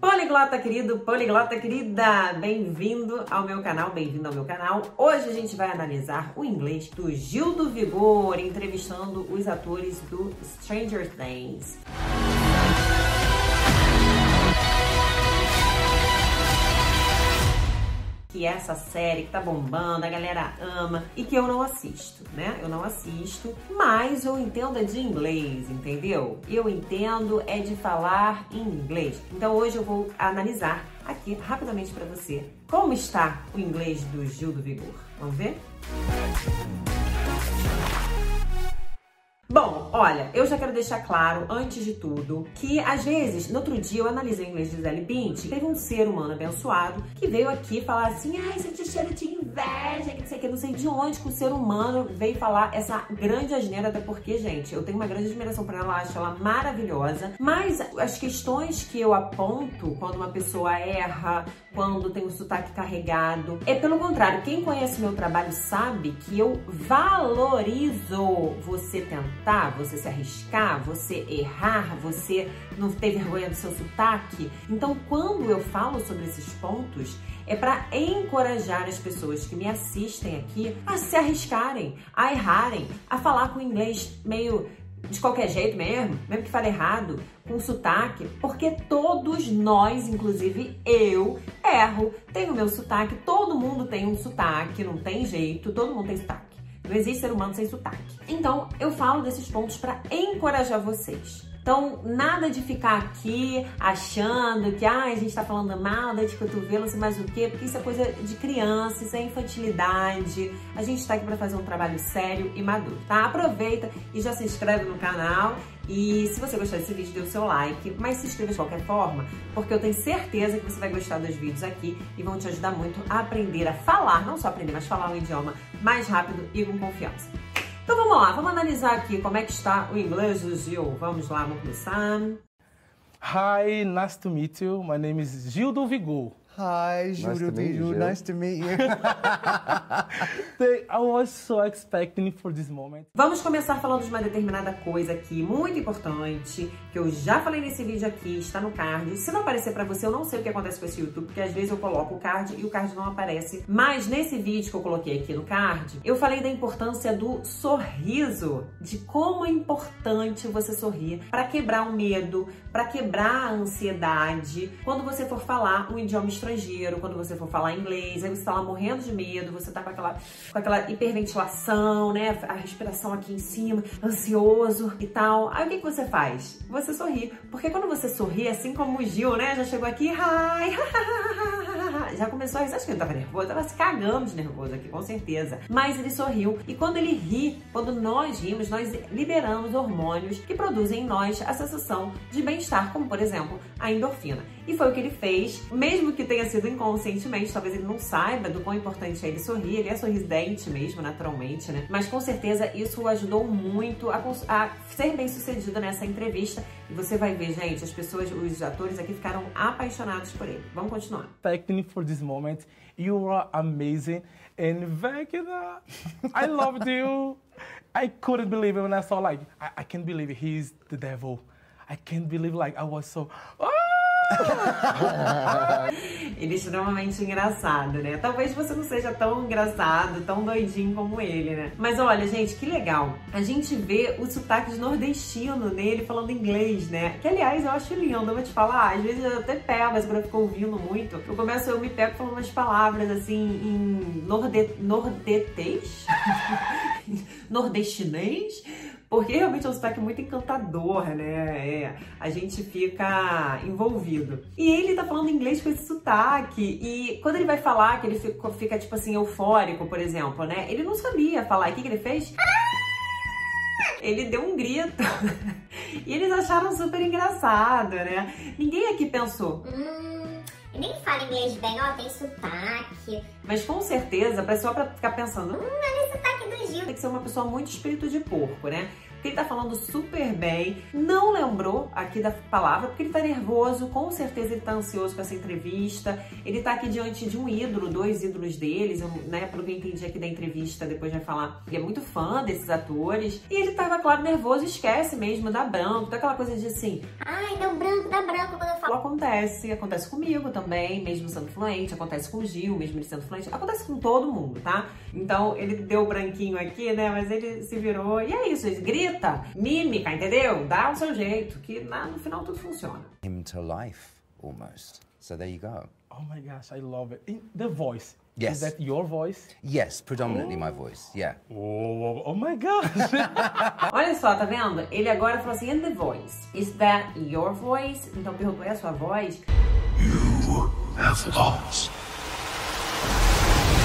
Poliglota querido, poliglota querida, bem-vindo ao meu canal, bem-vindo ao meu canal. Hoje a gente vai analisar o inglês do Gil do Vigor, entrevistando os atores do Stranger Things. Que é essa série que tá bombando, a galera ama e que eu não assisto, né? Eu não assisto, mas eu entendo é de inglês, entendeu? Eu entendo é de falar em inglês. Então hoje eu vou analisar aqui rapidamente para você como está o inglês do Gil do Vigor. Vamos ver? Bom, olha, eu já quero deixar claro, antes de tudo, que às vezes, no outro dia eu analisei o inglês de Gisele Bint, teve um ser humano abençoado que veio aqui falar assim, ai, senti cheiro de inveja, que não sei o que, não sei de onde que o ser humano veio falar essa grande asneira, até porque, gente, eu tenho uma grande admiração por ela, acho ela maravilhosa, mas as questões que eu aponto quando uma pessoa erra, quando tem um sotaque carregado, é pelo contrário, quem conhece meu trabalho sabe que eu valorizo você tentar, você se arriscar, você errar, você não ter vergonha do seu sotaque. Então, quando eu falo sobre esses pontos, é para encorajar as pessoas que me assistem aqui a se arriscarem, a errarem, a falar com inglês meio de qualquer jeito mesmo, mesmo que fale errado, com sotaque, porque todos nós, inclusive eu, erro, tenho meu sotaque, todo mundo tem um sotaque, não tem jeito, todo mundo tem sotaque. Não existe ser humano sem sotaque. Então, eu falo desses pontos para encorajar vocês. Então, nada de ficar aqui achando que ah, a gente está falando mal, de cotovelo, sei mais o quê, porque isso é coisa de criança, isso é infantilidade. A gente está aqui para fazer um trabalho sério e maduro, tá? Aproveita e já se inscreve no canal e se você gostar desse vídeo, dê o seu like, mas se inscreva de qualquer forma, porque eu tenho certeza que você vai gostar dos vídeos aqui e vão te ajudar muito a aprender a falar, não só aprender, mas falar um idioma mais rápido e com confiança. Então vamos lá, vamos analisar aqui como é que está o inglês do Gil. Vamos lá, vamos começar. Hi, nice to meet you. My name is Gil do Vigor. Hi, Júlio nice Gil. Nice to meet you. I was so expecting for this moment. Vamos começar falando de uma determinada coisa aqui, muito importante, que eu já falei nesse vídeo aqui, está no card. Se não aparecer para você, eu não sei o que acontece com esse YouTube, porque às vezes eu coloco o card e o card não aparece. Mas nesse vídeo que eu coloquei aqui no card, eu falei da importância do sorriso, de como é importante você sorrir para quebrar o medo, para quebrar a ansiedade. Quando você for falar um idioma estrangeiro, estrangeiro, quando você for falar inglês, aí você tá lá morrendo de medo, você tá com aquela, com aquela hiperventilação, né? A respiração aqui em cima, ansioso e tal. Aí o que, que você faz? Você sorri. Porque quando você sorri, assim como o Gil, né? Já chegou aqui, hi, já começou a rir. Acho que ele tava nervoso? Tava se cagando de nervoso aqui, com certeza. Mas ele sorriu. E quando ele ri, quando nós rimos, nós liberamos hormônios que produzem em nós a sensação de bem-estar, como por exemplo a endorfina. E foi o que ele fez, mesmo que tenha sido inconscientemente, talvez ele não saiba do quão importante é ele sorrir, ele é sorridente mesmo, naturalmente, né? Mas com certeza isso o ajudou muito a, a ser bem sucedido nessa entrevista. E você vai ver, gente, as pessoas, os atores aqui ficaram apaixonados por ele. Vamos continuar. Thank you for this moment. You are amazing. And Vecna, I loved you. I couldn't believe it when I saw like, I, I can't believe he's the devil. I can't believe like I was so, oh! ele é extremamente engraçado, né? Talvez você não seja tão engraçado, tão doidinho como ele, né? Mas olha, gente, que legal. A gente vê o sotaque de nordestino nele falando inglês, né? Que aliás eu acho lindo, eu vou te falar. Às vezes eu até pego, mas quando eu fico ouvindo muito, eu começo, eu me pego falando umas palavras assim em norde, nordetês, nordestinês porque realmente é um sotaque muito encantador, né? É, a gente fica envolvido. E ele tá falando inglês com esse sotaque. E quando ele vai falar, que ele fica, fica tipo assim, eufórico, por exemplo, né? Ele não sabia falar. E o que, que ele fez? Ele deu um grito. e eles acharam super engraçado, né? Ninguém aqui pensou. Hum, nem fala inglês bem, ó, tem sotaque. Mas com certeza, a pessoa pra ficar pensando. Hum, olha esse sotaque do Gil. Tem que ser uma pessoa muito espírito de porco, né? Porque ele tá falando super bem. Não lembrou aqui da palavra, porque ele tá nervoso, com certeza ele tá ansioso com essa entrevista. Ele tá aqui diante de um ídolo, dois ídolos deles, né? Pelo que eu entendi aqui da entrevista, depois vai falar que é muito fã desses atores. E ele tava, claro, nervoso, esquece mesmo, dá branco, daquela coisa de assim. Ai, deu branco, dá branco quando eu falo. Acontece, acontece comigo também, mesmo sendo fluente, acontece com o Gil, mesmo ele sendo fluente, acontece com todo mundo, tá? Então ele deu branquinho aqui, né? Mas ele se virou. E é isso, grita, mímica, entendeu? Dá o seu jeito, que no final tudo funciona. Him to life, almost. So there you go. Oh my gosh, I love it. In the voice. Yes. Is that your voice? Yes, predominantly my voice. Yeah. Oh, oh my gosh. Olha só, tá vendo? Ele agora falou assim, in the voice. Is that your voice? Então perguntou, é a sua voz? You have lost.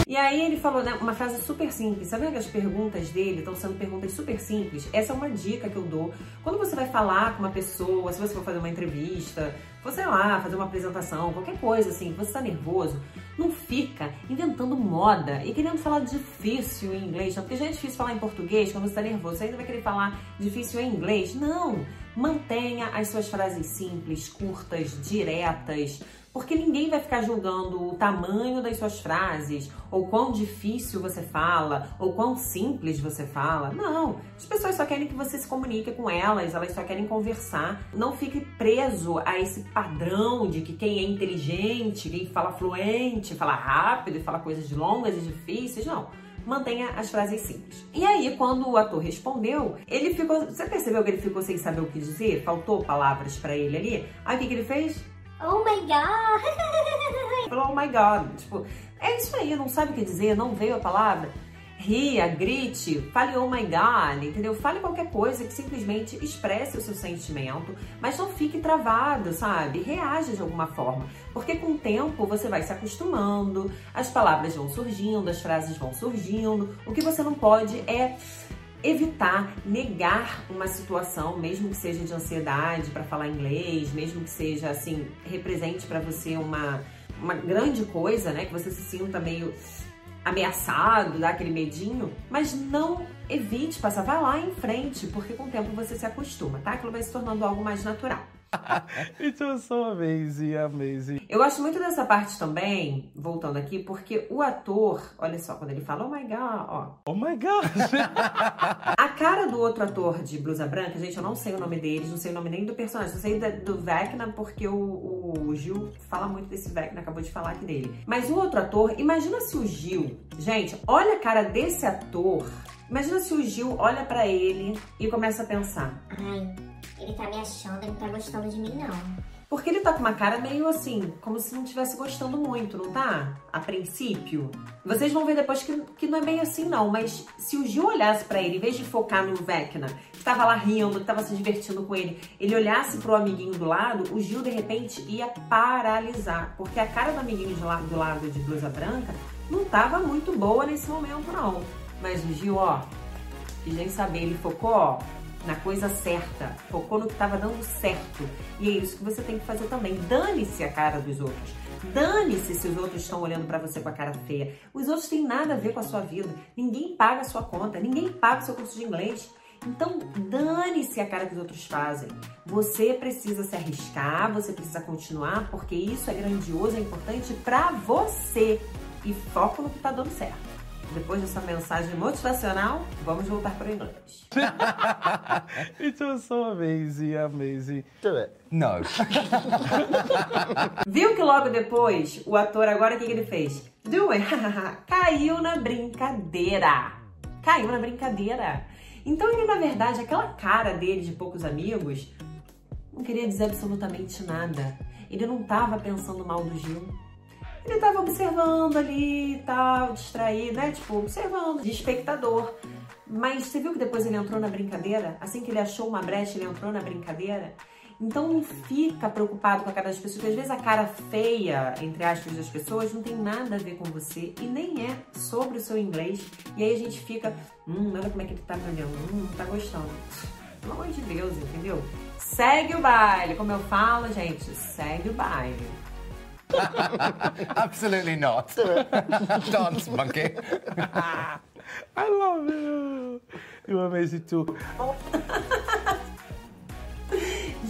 E aí ele falou né, uma frase super simples. Sabe que as perguntas dele estão sendo perguntas super simples? Essa é uma dica que eu dou. Quando você vai falar com uma pessoa, se você for fazer uma entrevista, você lá, fazer uma apresentação, qualquer coisa assim, você está nervoso, não fica inventando moda e querendo falar difícil em inglês, não, porque já é difícil falar em português quando você está nervoso, você ainda vai querer falar difícil em inglês. Não! Mantenha as suas frases simples, curtas, diretas, porque ninguém vai ficar julgando o tamanho das suas frases, ou quão difícil você fala, ou quão simples você fala. Não, as pessoas só querem que você se comunique com elas, elas só querem conversar. Não fique preso a esse padrão de que quem é inteligente, quem fala fluente, fala rápido e fala coisas longas e difíceis, não mantenha as frases simples. E aí, quando o ator respondeu, ele ficou. Você percebeu que ele ficou sem saber o que dizer? Faltou palavras para ele ali? Aí o que, que ele fez? Oh my god! Falou, oh my god. Tipo, é isso aí, não sabe o que dizer, não veio a palavra. Ria, grite, fale oh my god, entendeu? Fale qualquer coisa que simplesmente expresse o seu sentimento, mas não fique travado, sabe? Reaja de alguma forma, porque com o tempo você vai se acostumando, as palavras vão surgindo, as frases vão surgindo. O que você não pode é evitar, negar uma situação, mesmo que seja de ansiedade para falar inglês, mesmo que seja assim, represente para você uma, uma grande coisa, né? Que você se sinta meio ameaçado, dá aquele medinho, mas não evite passar, vai lá em frente, porque com o tempo você se acostuma, tá? Aquilo vai se tornando algo mais natural. It was so amazing, amazing. Eu gosto muito dessa parte também, voltando aqui, porque o ator, olha só, quando ele fala, oh my god, ó. Oh my god! a cara do outro ator de blusa branca, gente, eu não sei o nome deles, não sei o nome nem do personagem, eu sei do Vecna porque o, o Gil fala muito desse Vecna, acabou de falar aqui dele. Mas o outro ator, imagina se o Gil, gente, olha a cara desse ator, imagina se o Gil olha para ele e começa a pensar. Ai, ele tá me achando, ele não tá gostando de mim, não. Porque ele tá com uma cara meio assim, como se não estivesse gostando muito, não tá? A princípio. Vocês vão ver depois que, que não é bem assim, não. Mas se o Gil olhasse para ele, em vez de focar no Vecna, que tava lá rindo, que tava se divertindo com ele, ele olhasse pro amiguinho do lado, o Gil, de repente, ia paralisar. Porque a cara do amiguinho do lado, do lado de blusa branca não tava muito boa nesse momento, não. Mas o Gil, ó, que nem saber, ele focou, ó, na coisa certa, focou no que estava dando certo. E é isso que você tem que fazer também. Dane-se a cara dos outros. Dane-se se os outros estão olhando para você com a cara feia. Os outros têm nada a ver com a sua vida. Ninguém paga a sua conta, ninguém paga o seu curso de inglês. Então, dane-se a cara que os outros fazem. Você precisa se arriscar, você precisa continuar, porque isso é grandioso, é importante para você. E foco no que está dando certo. Depois dessa mensagem motivacional, vamos voltar para o inglês. It was so amazing, amazing. Do it. No. Viu que logo depois, o ator agora o que, que ele fez? Do it. Caiu na brincadeira. Caiu na brincadeira. Então ele, na verdade, aquela cara dele de poucos amigos, não queria dizer absolutamente nada. Ele não estava pensando mal do Gil. Ele estava observando ali e tal, distraído, né? Tipo, observando, de espectador. Mas você viu que depois ele entrou na brincadeira? Assim que ele achou uma brecha, ele entrou na brincadeira? Então não fica preocupado com a cara das pessoas, porque às vezes a cara feia, entre aspas, das pessoas não tem nada a ver com você e nem é sobre o seu inglês. E aí a gente fica, hum, olha como é que ele tá olhando, hum, não tá gostando. Pelo amor de Deus, entendeu? Segue o baile, como eu falo, gente, segue o baile. Absolutely not. Dance, monkey. I love you. You're amazing too.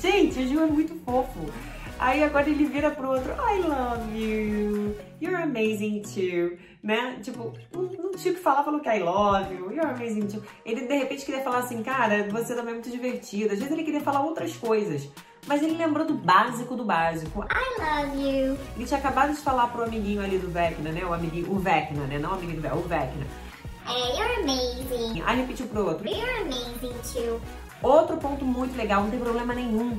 Gente, o Gil é muito fofo. Aí agora ele vira pro outro, I love you, you're amazing too, né? Tipo, não, não tinha que falar, falou que I love you, you're amazing too. Ele de repente queria falar assim, cara, você também é muito divertido. Às vezes ele queria falar outras coisas, mas ele lembrou do básico do básico. I love you. Ele tinha acabado de falar pro amiguinho ali do Vecna, né? O amiguinho, o Vecna, né? Não o amiguinho do Vecna, o Vecna. É, you're amazing. Aí repetiu pro outro. You're amazing too. Outro ponto muito legal, não tem problema nenhum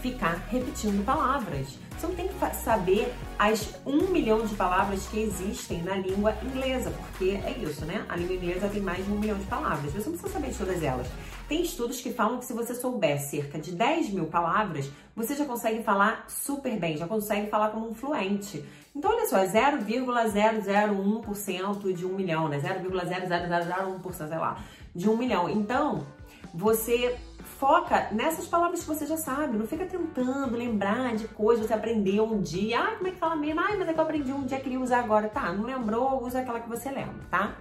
ficar repetindo palavras. Você não tem que saber as um milhão de palavras que existem na língua inglesa, porque é isso, né? A língua inglesa tem mais de um milhão de palavras. Você não precisa saber de todas elas. Tem estudos que falam que se você souber cerca de 10 mil palavras, você já consegue falar super bem, já consegue falar como um fluente. Então, olha só, é 0,001% de um milhão, né? 0,00001%, sei lá, de um milhão. Então, você foca nessas palavras que você já sabe. Não fica tentando lembrar de coisas que você aprendeu um dia. Ah, como é que fala mesmo? Ah, mas é que eu aprendi um dia, queria usar agora. Tá, não lembrou, usa aquela que você lembra, tá?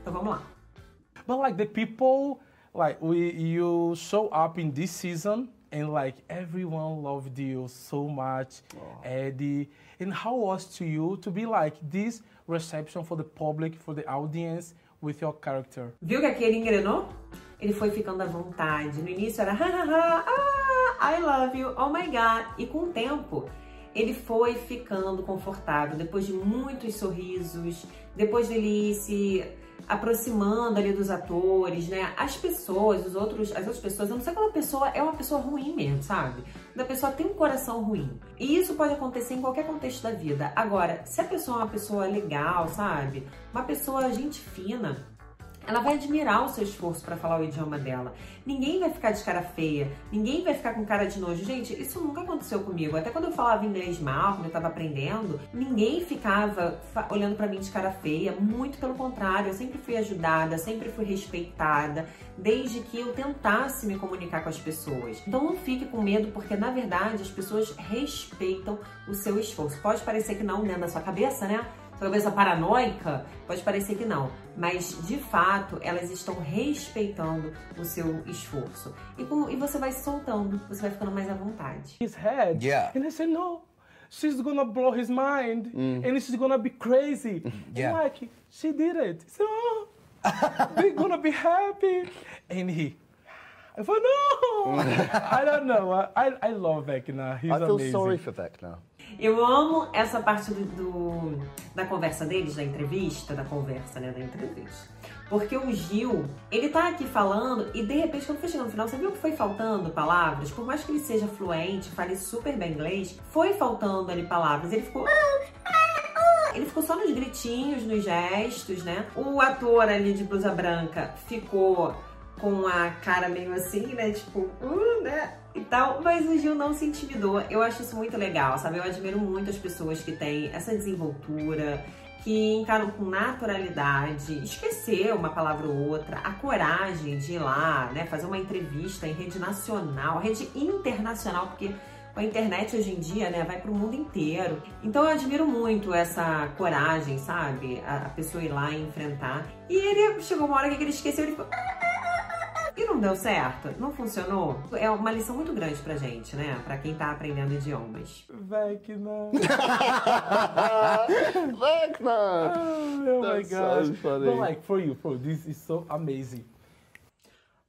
Então vamos lá. But like the people, like we, you show up in this season and like everyone loved you so much, oh. Eddie. And how was to you to be like this reception for the public, for the audience with your character? Viu que aqui ele engrenou? Ele foi ficando à vontade. No início era hahaha, ah, I love you, oh my god. E com o tempo, ele foi ficando confortável, depois de muitos sorrisos, depois dele se aproximando ali dos atores, né? As pessoas, os outros, as outras pessoas, eu não sei quando a pessoa é uma pessoa ruim mesmo, sabe? Quando a pessoa tem um coração ruim. E isso pode acontecer em qualquer contexto da vida. Agora, se a pessoa é uma pessoa legal, sabe? Uma pessoa gente fina, ela vai admirar o seu esforço para falar o idioma dela. Ninguém vai ficar de cara feia, ninguém vai ficar com cara de nojo. Gente, isso nunca aconteceu comigo. Até quando eu falava inglês mal, quando eu estava aprendendo, ninguém ficava olhando para mim de cara feia. Muito pelo contrário, eu sempre fui ajudada, sempre fui respeitada, desde que eu tentasse me comunicar com as pessoas. Então não fique com medo, porque na verdade as pessoas respeitam o seu esforço. Pode parecer que não dentro da sua cabeça, né? Cabeça paranoica, pode parecer que não, mas de fato elas estão respeitando o seu esforço. E, e você vai se soltando, você vai ficando mais à vontade. His head. Yeah. And I said, no, she's gonna blow his mind mm. and she's gonna be crazy. Yeah. And like, she did it. So, oh, they're gonna be happy. And he, I thought, no, I don't know. I, I love Vecna. He's I feel amazing. sorry for Vecna. Eu amo essa parte do, do, da conversa deles, da entrevista, da conversa, né, da entrevista. Porque o Gil, ele tá aqui falando e de repente, quando foi chegando no final, você viu que foi faltando palavras? Por mais que ele seja fluente, fale super bem inglês, foi faltando ali palavras. Ele ficou. Ele ficou só nos gritinhos, nos gestos, né? O ator ali de blusa branca ficou com a cara meio assim, né? Tipo, uh, né? E tal, mas o Gil não se intimidou. Eu acho isso muito legal, sabe? Eu admiro muito as pessoas que têm essa desenvoltura, que encaram com naturalidade, esquecer uma palavra ou outra, a coragem de ir lá, né? Fazer uma entrevista em rede nacional, rede internacional, porque com a internet hoje em dia, né, vai pro mundo inteiro. Então eu admiro muito essa coragem, sabe? A, pessoa ir lá e enfrentar. E ele chegou uma hora que ele esqueceu, ele ficou. E não deu certo? Não funcionou? É uma lição muito grande pra gente, né? Pra quem tá aprendendo idiomas. Vecna. Vecna! Oh, my gosh. So. But like, for you, for this is so amazing.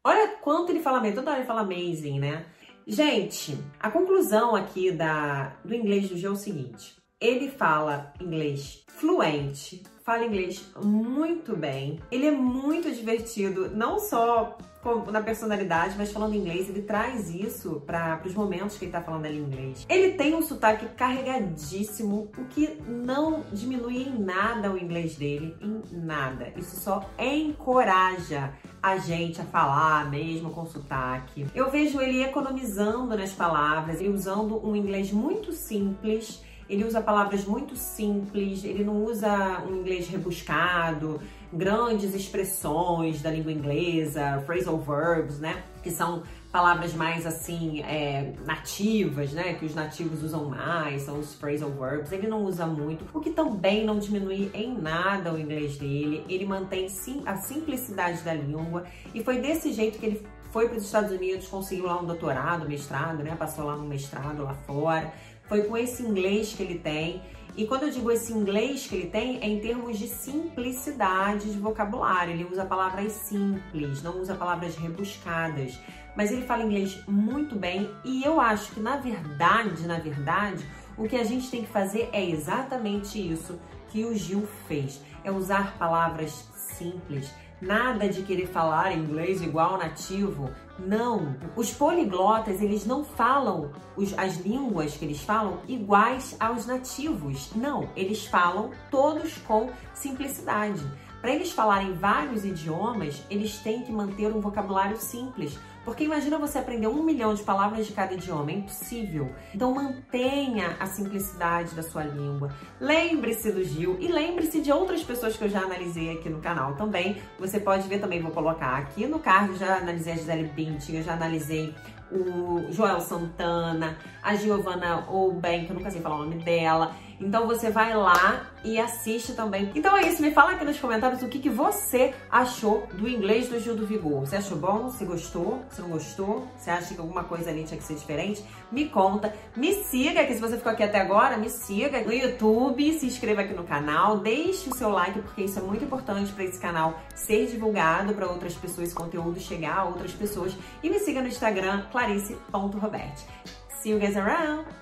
Olha quanto ele fala bem. Toda hora ele fala amazing, né? Gente, a conclusão aqui da, do inglês do G é o seguinte. Ele fala inglês fluente, fala inglês muito bem. Ele é muito divertido, não só na personalidade, mas falando inglês, ele traz isso para os momentos que ele tá falando ali em inglês. Ele tem um sotaque carregadíssimo, o que não diminui em nada o inglês dele, em nada. Isso só encoraja a gente a falar mesmo com sotaque. Eu vejo ele economizando nas palavras, ele usando um inglês muito simples ele usa palavras muito simples, ele não usa um inglês rebuscado, grandes expressões da língua inglesa, phrasal verbs, né? Que são palavras mais assim, é, nativas, né? Que os nativos usam mais, são os phrasal verbs. Ele não usa muito, o que também não diminui em nada o inglês dele. Ele mantém sim, a simplicidade da língua e foi desse jeito que ele foi para os Estados Unidos, conseguiu lá um doutorado, mestrado, né? Passou lá no mestrado lá fora. Foi com esse inglês que ele tem. E quando eu digo esse inglês que ele tem, é em termos de simplicidade de vocabulário. Ele usa palavras simples, não usa palavras rebuscadas. Mas ele fala inglês muito bem e eu acho que na verdade, na verdade, o que a gente tem que fazer é exatamente isso que o Gil fez. É usar palavras simples, Nada de querer falar inglês igual nativo. Não. Os poliglotas, eles não falam os, as línguas que eles falam iguais aos nativos. Não. Eles falam todos com simplicidade. Para eles falarem vários idiomas, eles têm que manter um vocabulário simples. Porque imagina você aprender um milhão de palavras de cada idioma, é impossível. Então mantenha a simplicidade da sua língua. Lembre-se do Gil e lembre-se de outras pessoas que eu já analisei aqui no canal também. Você pode ver também, vou colocar aqui no card, já analisei a Gisele Bündchen, eu já analisei o Joel Santana, a Giovanna Ouben, que eu nunca sei falar o nome dela. Então você vai lá e assiste também. Então é isso, me fala aqui nos comentários o que, que você achou do inglês do Gil do Vigor. Você achou bom? Se gostou? Se não gostou? Você acha que alguma coisa ali tinha que ser diferente? Me conta. Me siga, que se você ficou aqui até agora, me siga no YouTube, se inscreva aqui no canal, deixe o seu like, porque isso é muito importante para esse canal ser divulgado para outras pessoas, esse conteúdo chegar a outras pessoas. E me siga no Instagram, clarice.robert. See you guys around!